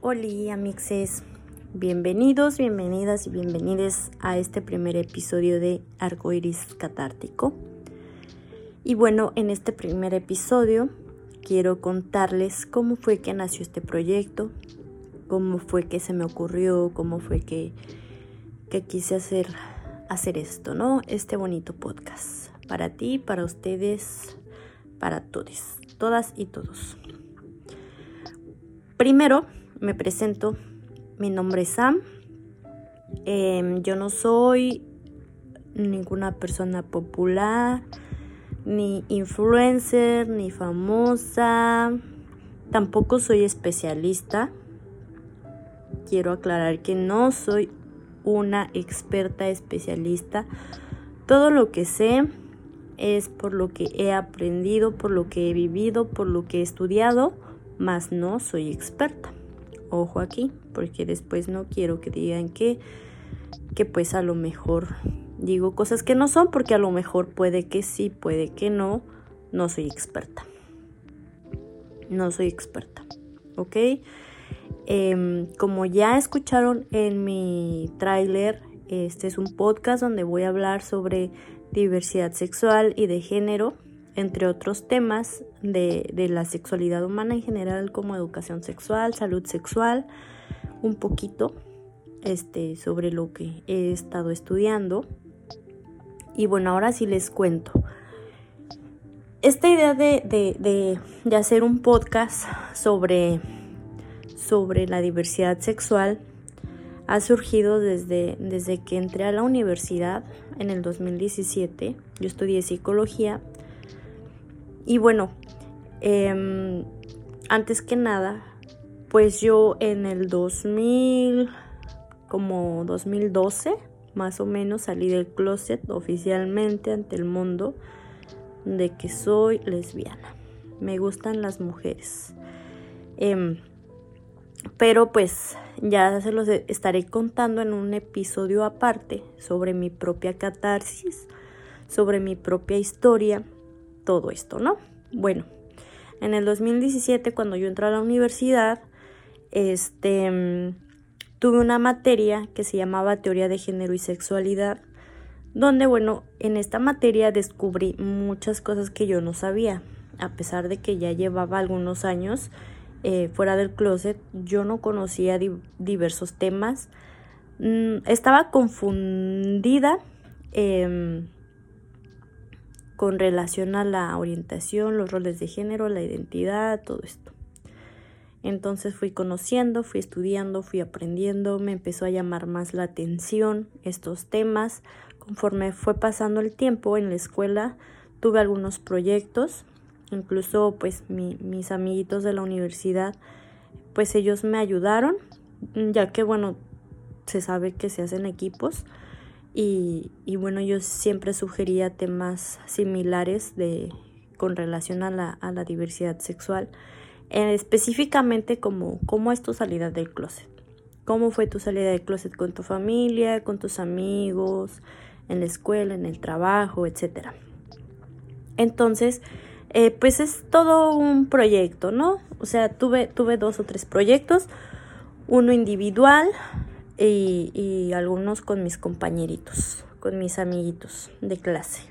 Hola amixes, bienvenidos, bienvenidas y bienvenidos a este primer episodio de Arcoiris Catártico. Y bueno, en este primer episodio quiero contarles cómo fue que nació este proyecto, cómo fue que se me ocurrió, cómo fue que, que quise hacer, hacer esto, ¿no? Este bonito podcast. Para ti, para ustedes, para todos, todas y todos. Primero, me presento. Mi nombre es Sam. Em, yo no soy ninguna persona popular, ni influencer, ni famosa. Tampoco soy especialista. Quiero aclarar que no soy una experta especialista. Todo lo que sé es por lo que he aprendido, por lo que he vivido, por lo que he estudiado, mas no soy experta. Ojo aquí, porque después no quiero que digan que, que pues a lo mejor digo cosas que no son, porque a lo mejor puede que sí, puede que no, no soy experta. No soy experta, ¿ok? Em, como ya escucharon en mi tráiler, este es un podcast donde voy a hablar sobre diversidad sexual y de género, entre otros temas de, de, la sexualidad humana en general, como educación sexual, salud sexual, un poquito este, sobre lo que he estado estudiando. Y bueno, ahora sí les cuento. Esta idea de, de, de hacer un podcast sobre, sobre la diversidad sexual ha surgido desde, desde que entré a la universidad en el 2017. Yo estudié psicología. Y bueno, eh, antes que nada, pues yo en el 2000, como 2012, más o menos, salí del closet oficialmente ante el mundo de que soy lesbiana. Me gustan las mujeres. Eh, pero pues ya se los estaré contando en un episodio aparte sobre mi propia catarsis, sobre mi propia historia, todo esto, ¿no? Bueno, en el 2017 cuando yo entré a la universidad, este tuve una materia que se llamaba Teoría de Género y Sexualidad, donde bueno, en esta materia descubrí muchas cosas que yo no sabía, a pesar de que ya llevaba algunos años eh, fuera del closet, yo no conocía diversos temas. Mm, estaba confundida eh, con relación a la orientación, los roles de género, la identidad, todo esto. Entonces fui conociendo, fui estudiando, fui aprendiendo, me empezó a llamar más la atención estos temas. Conforme fue pasando el tiempo en la escuela, tuve algunos proyectos incluso pues mis amiguitos de la universidad, pues ellos me ayudaron, ya que bueno, se sabe que se hacen equipos y, bueno, yo siempre sugería temas similares de, con relación a la, a la diversidad sexual, eh, específicamente como cómo es tu salida del closet, cómo fue tu salida del closet con tu familia, con tus amigos, en la escuela, en el trabajo, etcétera. Entonces, eh, pues es todo un proyecto, ¿no? O sea, tuve, tuve dos o tres proyectos, uno individual y, algunos con mis compañeritos, con mis amiguitos de clase.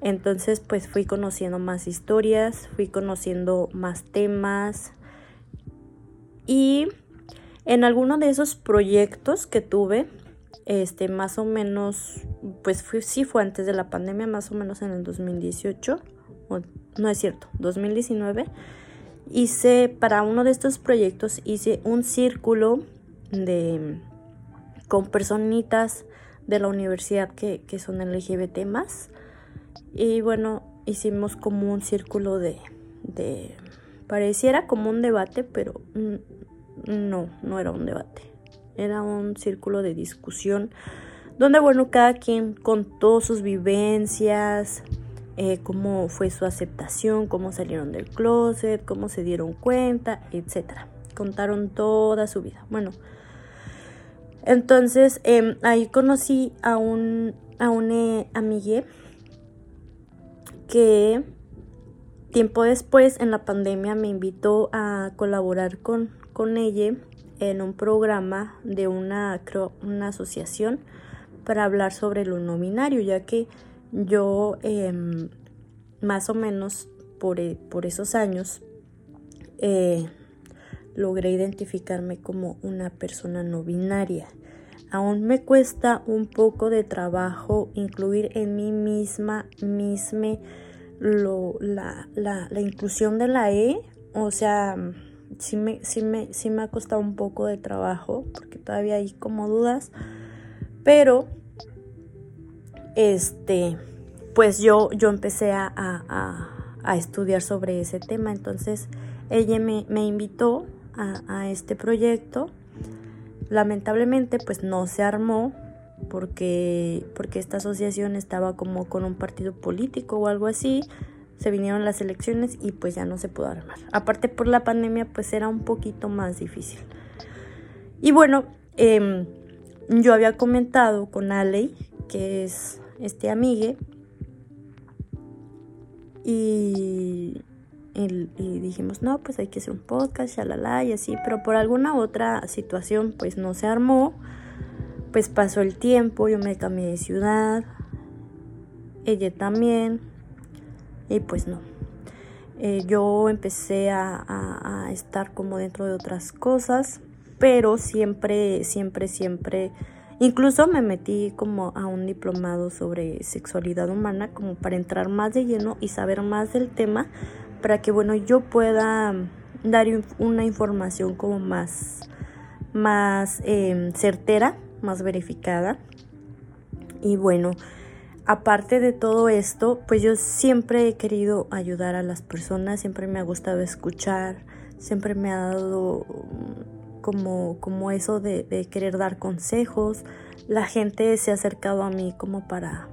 Entonces, pues fui conociendo más historias, fui conociendo más temas y en alguno de esos proyectos que tuve, este, más o menos, pues fui, sí fue antes de la pandemia, más o menos en el 2018 no es cierto, 2019, hice para uno de estos proyectos, hice un círculo de con personitas de la universidad que, que son LGBT más. Y bueno, hicimos como un círculo de, de, pareciera como un debate, pero no, no era un debate. Era un círculo de discusión donde, bueno, cada quien contó sus vivencias, eh, cómo fue su aceptación, cómo salieron del closet, cómo se dieron cuenta, etc. Contaron toda su vida. Bueno, entonces em, ahí conocí a un, a un eh, que tiempo después, en la pandemia, me invitó a colaborar con, con ella en un programa de una, una asociación para hablar sobre lo no binario, ya que yo em, más o menos por, eh, por esos años eh, logré identificarme como una persona no binaria. Aún me cuesta un poco de trabajo incluir en mí misma, lo, la, la, la, inclusión de la E. O sea, sí me, sí, me, sí me ha costado un poco de trabajo porque todavía hay como dudas. Pero, este, pues yo, yo empecé a, a, a estudiar sobre ese tema. Entonces, ella me, me invitó a, este proyecto. Lamentablemente pues no se armó porque, porque esta asociación estaba como con un partido político o algo así. Se vinieron las elecciones y pues ya no se pudo armar. Aparte por la pandemia pues era un poquito más difícil. Y bueno, em, yo había comentado con Ale, que es este amigue, y y, dijimos, no, pues hay que hacer un podcast, shalala y así, pero por alguna otra situación pues no se armó, pues pasó el tiempo, yo me cambié de ciudad, ella también, y pues no. Eh, yo empecé a, a, estar como dentro de otras cosas, pero siempre, siempre, siempre, incluso me metí como a un diplomado sobre sexualidad humana, como para entrar más de lleno y saber más del tema, para que bueno yo pueda dar una información como más más em, certera más verificada. Y bueno aparte de todo esto pues yo siempre he querido ayudar a las personas siempre me ha gustado escuchar siempre me ha dado mm, como como eso de, de querer dar consejos. La gente se ha acercado a mí como para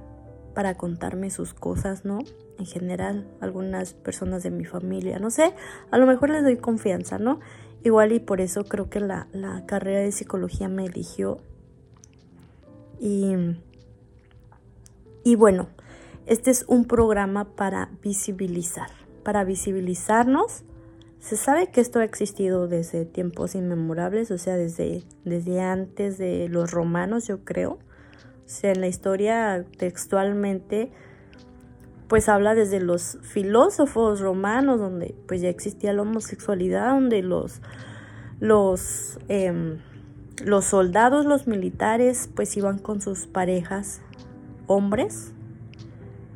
para contarme sus cosas no en general, algunas personas de mi familia, no sé, a lo mejor les doy confianza, ¿no? Igual y por eso creo que la, carrera de psicología me eligió. Y, y bueno, este es un programa para visibilizar, para visibilizarnos. Se sabe que esto ha existido desde tiempos inmemorables, o sea, desde, desde antes de los romanos, yo creo. Sea, en la historia textualmente pues habla desde los filósofos romanos, donde pues ya existía la homosexualidad, donde los, los, em, los soldados, los militares, pues iban con sus parejas hombres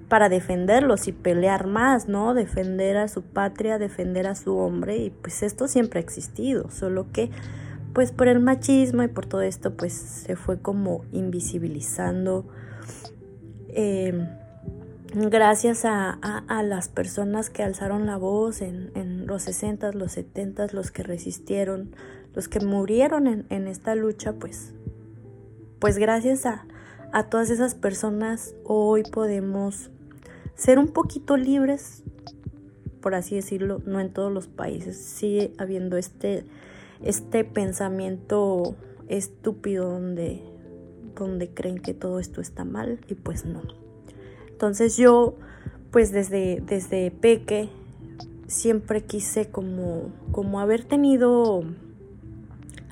para defenderlos y pelear más, ¿no? Defender a su patria, defender a su hombre, y pues esto siempre ha existido, solo que pues por el machismo y por todo esto pues se fue como invisibilizando. Eh, gracias a, las personas que alzaron la voz en, los 60, los 70, los que resistieron, los que murieron en, esta lucha, pues, pues gracias a, a todas esas personas hoy podemos ser un poquito libres, por así decirlo, no en todos los países. Sigue habiendo este, este pensamiento estúpido donde, donde creen que todo esto está mal y pues no. Entonces yo, pues desde, desde peque, siempre quise como, como haber tenido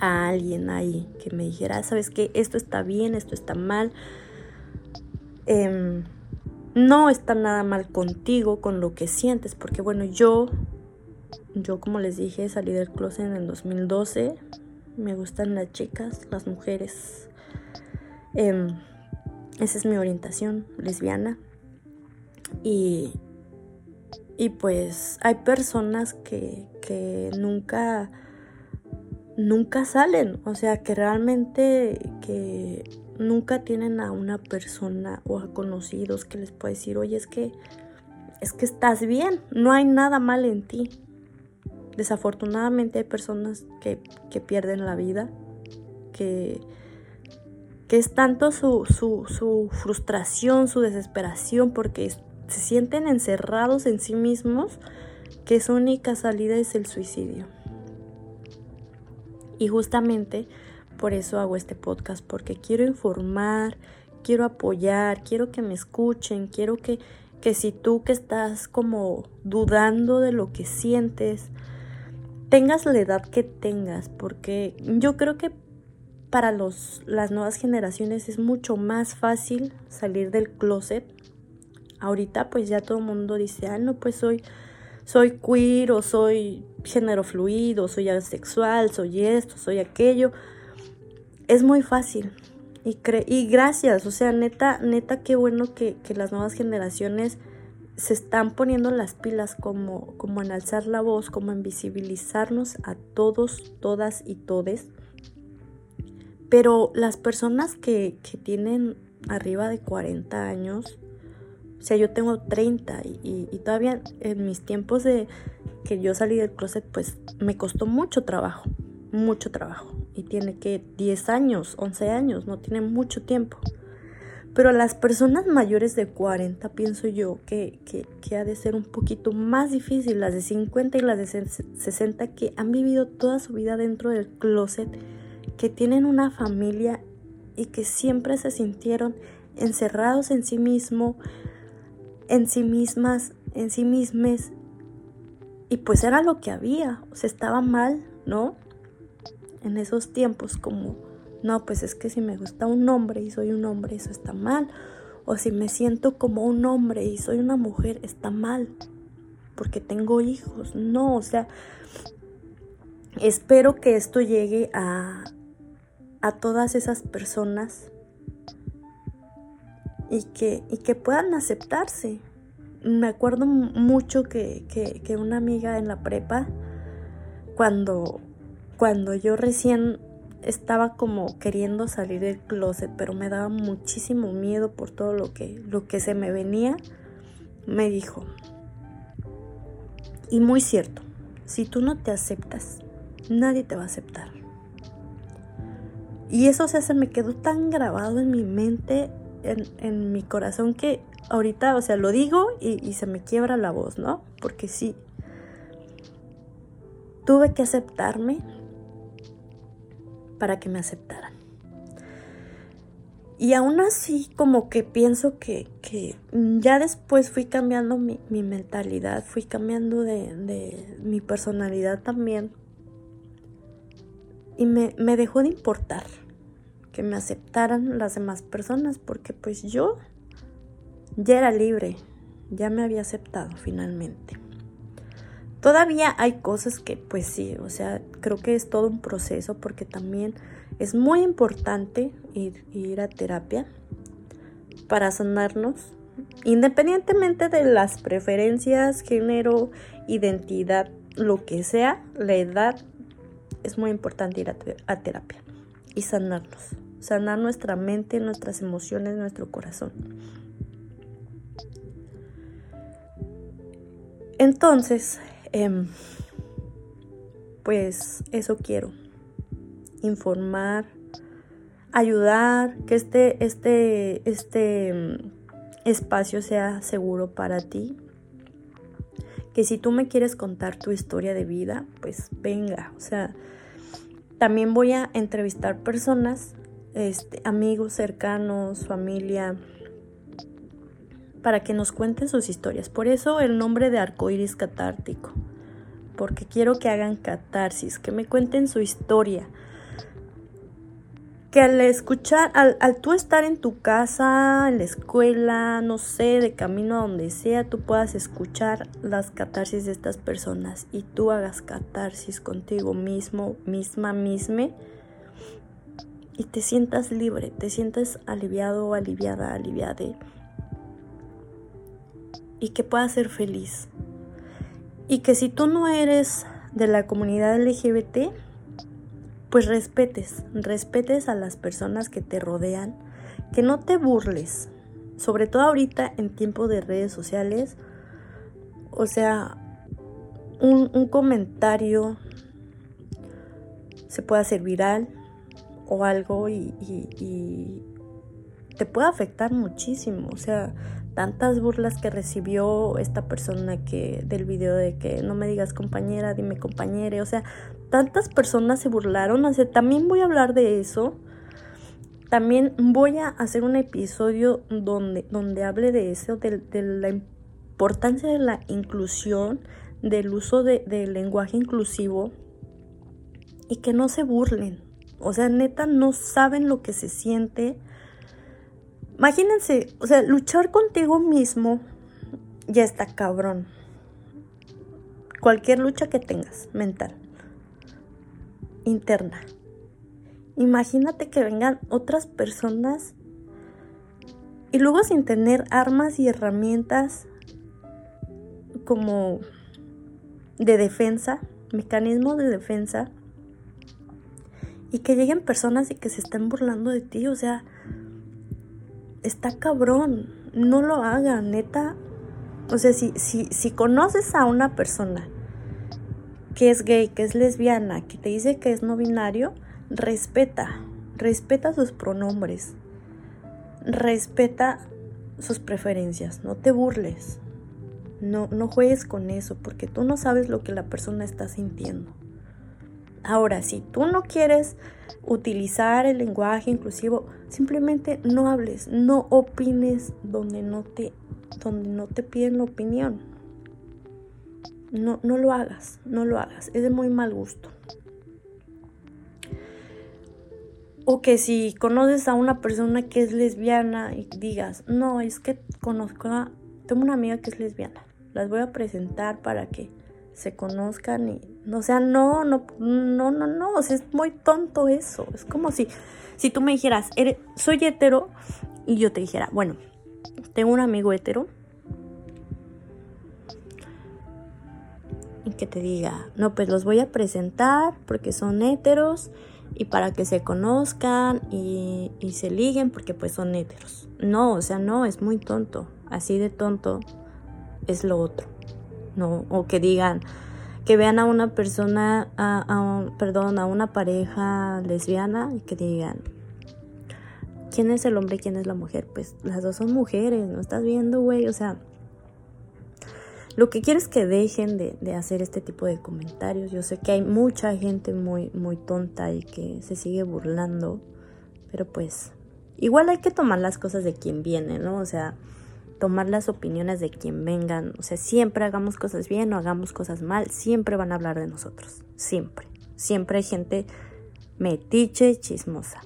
a alguien ahí que me dijera, sabes que esto está bien, esto está mal. Em, no está nada mal contigo, con lo que sientes, porque bueno, yo, yo como les dije, salí del closet en el 2012. Me gustan las chicas, las mujeres. Em, esa es mi orientación lesbiana. Y, y pues hay personas que, que nunca, nunca salen, o sea, que realmente que nunca tienen a una persona o a conocidos que les pueda decir, oye, es que, es que estás bien, no hay nada mal en ti. Desafortunadamente hay personas que, que pierden la vida, que, que es tanto su, su, su frustración, su desesperación, porque se sienten encerrados en sí mismos que su única salida es el suicidio. Y justamente por eso hago este podcast, porque quiero informar, quiero apoyar, quiero que me escuchen, quiero que, que si tú que estás como dudando de lo que sientes, tengas la edad que tengas, porque yo creo que para los, las nuevas generaciones es mucho más fácil salir del closet. Ahorita pues ya todo el mundo dice, ah, no, pues soy, soy queer o soy género fluido, soy asexual, soy esto, soy aquello. Es muy fácil. Y, y gracias, o sea, neta, neta, qué bueno que, que las nuevas generaciones se están poniendo las pilas como, como en alzar la voz, como en visibilizarnos a todos, todas y todes. Pero las personas que, tienen arriba de 40 años, o sea, yo tengo 30 y, y, todavía en mis tiempos de que yo salí del closet, pues me costó mucho trabajo, mucho trabajo. Y tiene que 10 años, 11 años, no tiene mucho tiempo. Pero las personas mayores de 40 pienso yo que, que, ha de ser un poquito más difícil, las de 50 y las de 60 que han vivido toda su vida dentro del closet, que tienen una familia y que siempre se sintieron encerrados en sí mismo, en sí mismas, en sí mismes. Y pues era lo que había, o sea, estaba mal, ¿no? En esos tiempos como no, pues es que si me gusta un hombre y soy un hombre, eso está mal. O si me siento como un hombre y soy una mujer, está mal. Porque tengo hijos. No, o sea, espero que esto llegue a, a todas esas personas y que, y que puedan aceptarse. Me acuerdo mucho que, que, una amiga en la prepa, cuando, cuando yo recién estaba como queriendo salir del closet, pero me daba muchísimo miedo por todo lo que, lo que se me venía. Me dijo, y muy cierto, si tú no te aceptas, nadie te va a aceptar. Y eso se me quedó tan grabado en mi mente, en, mi corazón, que ahorita, o sea, lo digo y se me quiebra la voz, ¿no? Porque sí, tuve que aceptarme, para que me aceptaran. Y aún así, como que pienso que, ya después fui cambiando mi, mentalidad, fui cambiando de, mi personalidad también. Y me, me, dejó de importar que me aceptaran las demás personas, porque pues yo ya era libre, ya me había aceptado finalmente. Todavía hay cosas que pues sí, o sea, creo que es todo un proceso porque también es muy importante ir, ir a terapia para sanarnos, independientemente de las preferencias, género, identidad, lo que sea, la edad, es muy importante ir a, a terapia y sanarnos, sanar nuestra mente, nuestras emociones, nuestro corazón. Entonces, Em, pues eso quiero. Informar, ayudar, que este, este, este em, espacio sea seguro para ti. Que si tú me quieres contar tu historia de vida, pues venga. O sea, también voy a entrevistar personas, este, amigos cercanos, familia, para que nos cuenten sus historias. Por eso el nombre de arcoíris catártico, porque quiero que hagan catarsis, que me cuenten su historia. Que al escuchar, al, tú estar en tu casa, en la escuela, no sé, de camino a donde sea, tú puedas escuchar las catarsis de estas personas y tú hagas catarsis contigo mismo, misma, misma y te sientas libre, te sientas aliviado aliviada, aliviada y que puedas ser feliz. Y que si tú no eres de la comunidad LGBT, pues respetes, respetes a las personas que te rodean, que no te burles, sobre todo ahorita en tiempo de redes sociales, o sea, un, comentario se puede hacer viral o algo y, y te puede afectar muchísimo, o sea, tantas burlas que recibió esta persona que del video de que no me digas compañera, dime compañere, o sea, tantas personas se burlaron, también voy a hablar de eso también voy a hacer un episodio donde, donde hable de eso, de, la importancia de la inclusión, del uso del lenguaje inclusivo y que no se burlen. O sea, neta, no saben lo que se siente. Imagínense, o sea, luchar contigo mismo ya está cabrón. Cualquier lucha que tengas, mental, interna. Imagínate que vengan otras personas y luego sin tener armas y herramientas como de defensa, mecanismos de defensa, y que lleguen personas y que se estén burlando de ti, o sea, está cabrón, no lo hagan, neta. O sea, si, si, si conoces a una persona que es gay, que es lesbiana, que te dice que es no binario, respeta, respeta sus pronombres, respeta sus preferencias, no te burles, no, no juegues con eso, porque tú no sabes lo que la persona está sintiendo. Ahora, si tú no quieres utilizar el lenguaje inclusivo, simplemente no hables, no opines donde no te, donde no te piden la opinión. No, no lo hagas, no lo hagas, es de muy mal gusto. O que si conoces a una persona que es lesbiana y digas, no, es que conozco a, tengo una amiga que es lesbiana, las voy a presentar para que se conozcan y, o sea, no, no, no, no, no, o sea, es muy tonto eso. Es como si, si tú me dijeras, soy hetero y yo te dijera, bueno, tengo un amigo hetero y que te diga, no, pues los voy a presentar porque son heteros y para que se conozcan y, y, se liguen porque pues son heteros. No, o sea, no, es muy tonto. Así de tonto es lo otro. No, o que digan, que vean a una persona, a, perdón, a una pareja lesbiana y que digan, ¿quién es el hombre y quién es la mujer? Pues las dos son mujeres, ¿no estás viendo, güey? O sea, lo que quiero es que dejen de, de, hacer este tipo de comentarios. Yo sé que hay mucha gente muy, muy tonta y que se sigue burlando, pero pues igual hay que tomar las cosas de quien viene, ¿no? O sea, tomar las opiniones de quien vengan. O sea, siempre hagamos cosas bien o hagamos cosas mal, siempre van a hablar de nosotros. Siempre. Siempre hay gente metiche y chismosa.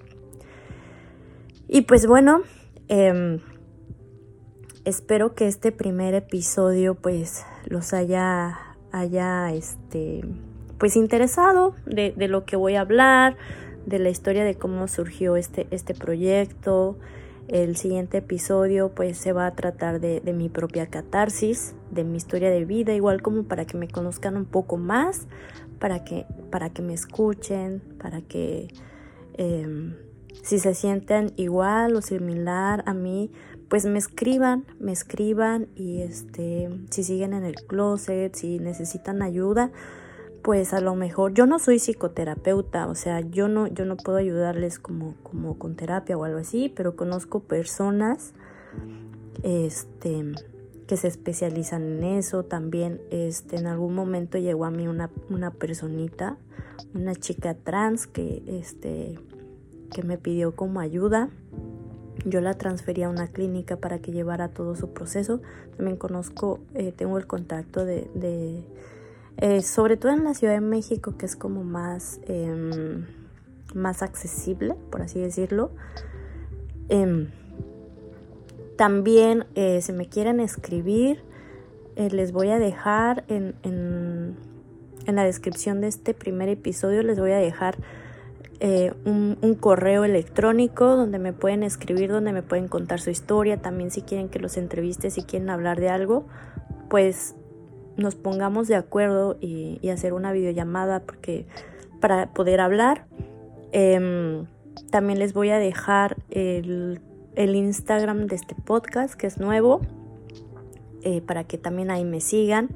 Y pues bueno, em, espero que este primer episodio pues los haya, haya este, pues interesado de, de lo que voy a hablar, de la historia de cómo surgió este, este proyecto. El siguiente episodio pues se va a tratar de, mi propia catarsis, de mi historia de vida, igual como para que me conozcan un poco más, para que, para que me escuchen, para que em, si se sienten igual o similar a mí, pues me escriban, me escriban y este, si siguen en el closet, si necesitan ayuda, pues a lo mejor yo no soy psicoterapeuta, o sea, yo no yo no puedo ayudarles como como con terapia o algo así, pero conozco personas este que se especializan en eso también este en algún momento llegó a mí una, una personita una chica trans que este que me pidió como ayuda. Yo la transferí a una clínica para que llevara todo su proceso. También conozco eh, tengo el contacto de eh, sobre todo en la Ciudad de México, que es como más, em, más accesible, por así decirlo. Em, también, eh, si me quieren escribir, eh, les voy a dejar en, en, la descripción de este primer episodio, les voy a dejar un, un, correo electrónico donde me pueden escribir, donde me pueden contar su historia. También si quieren que los entreviste, si quieren hablar de algo, pues nos pongamos de acuerdo y, hacer una videollamada porque para poder hablar. Em, también les voy a dejar el, Instagram de este podcast que es nuevo eh, para que también ahí me sigan.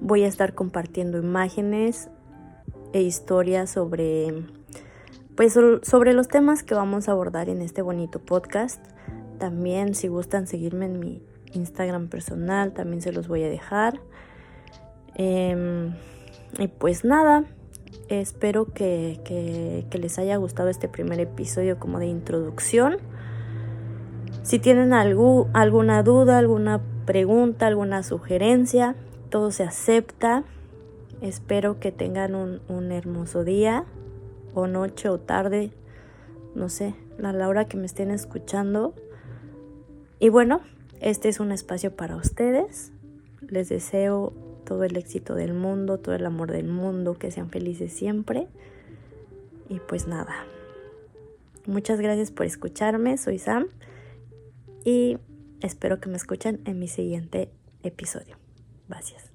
Voy a estar compartiendo imágenes e historias sobre pues sobre los temas que vamos a abordar en este bonito podcast. También si gustan seguirme en mi Instagram personal, también se los voy a dejar. Em, y pues nada, Espero que, les haya gustado este primer episodio como de introducción. Si tienen alguna duda, alguna pregunta, alguna sugerencia, todo se acepta. Espero que tengan un, un hermoso día o noche o tarde, no sé, a la hora que me estén escuchando. Y bueno, este es un espacio para ustedes. Les deseo todo el éxito del mundo, todo el amor del mundo, que sean felices siempre. Y pues nada. Muchas gracias por escucharme, soy Sam y espero que me escuchen en mi siguiente episodio. Gracias.